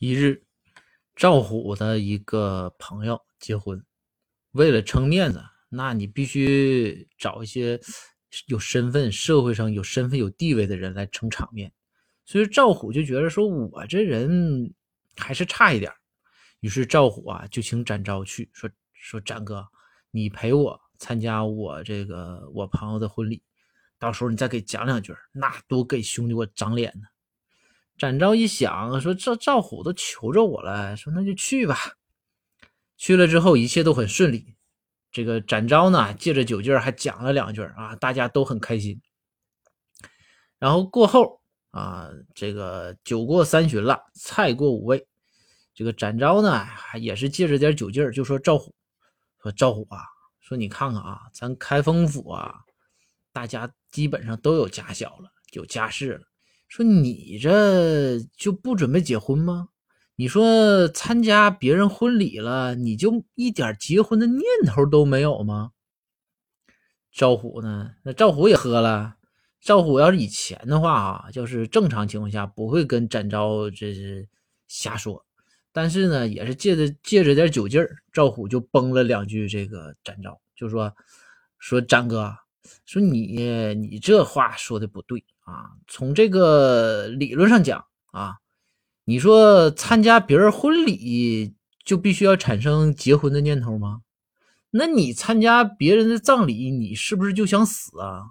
一日，赵虎的一个朋友结婚，为了撑面子，那你必须找一些有身份、社会上有身份、有地位的人来撑场面。所以赵虎就觉得说，我这人还是差一点于是赵虎啊就请展昭去，说说展哥，你陪我参加我这个我朋友的婚礼，到时候你再给讲两句，那多给兄弟我长脸呢。展昭一想，说赵赵虎都求着我了，说那就去吧。去了之后，一切都很顺利。这个展昭呢，借着酒劲还讲了两句啊，大家都很开心。然后过后啊，这个酒过三巡了，菜过五味。这个展昭呢，也是借着点酒劲就说赵虎，说赵虎啊，说你看看啊，咱开封府啊，大家基本上都有家小了，有家室了。说你这就不准备结婚吗？你说参加别人婚礼了，你就一点结婚的念头都没有吗？赵虎呢？那赵虎也喝了。赵虎要是以前的话啊，就是正常情况下不会跟展昭这是瞎说，但是呢，也是借着借着点酒劲儿，赵虎就崩了两句。这个展昭就说说展哥，说你你这话说的不对。啊，从这个理论上讲啊，你说参加别人婚礼就必须要产生结婚的念头吗？那你参加别人的葬礼，你是不是就想死啊？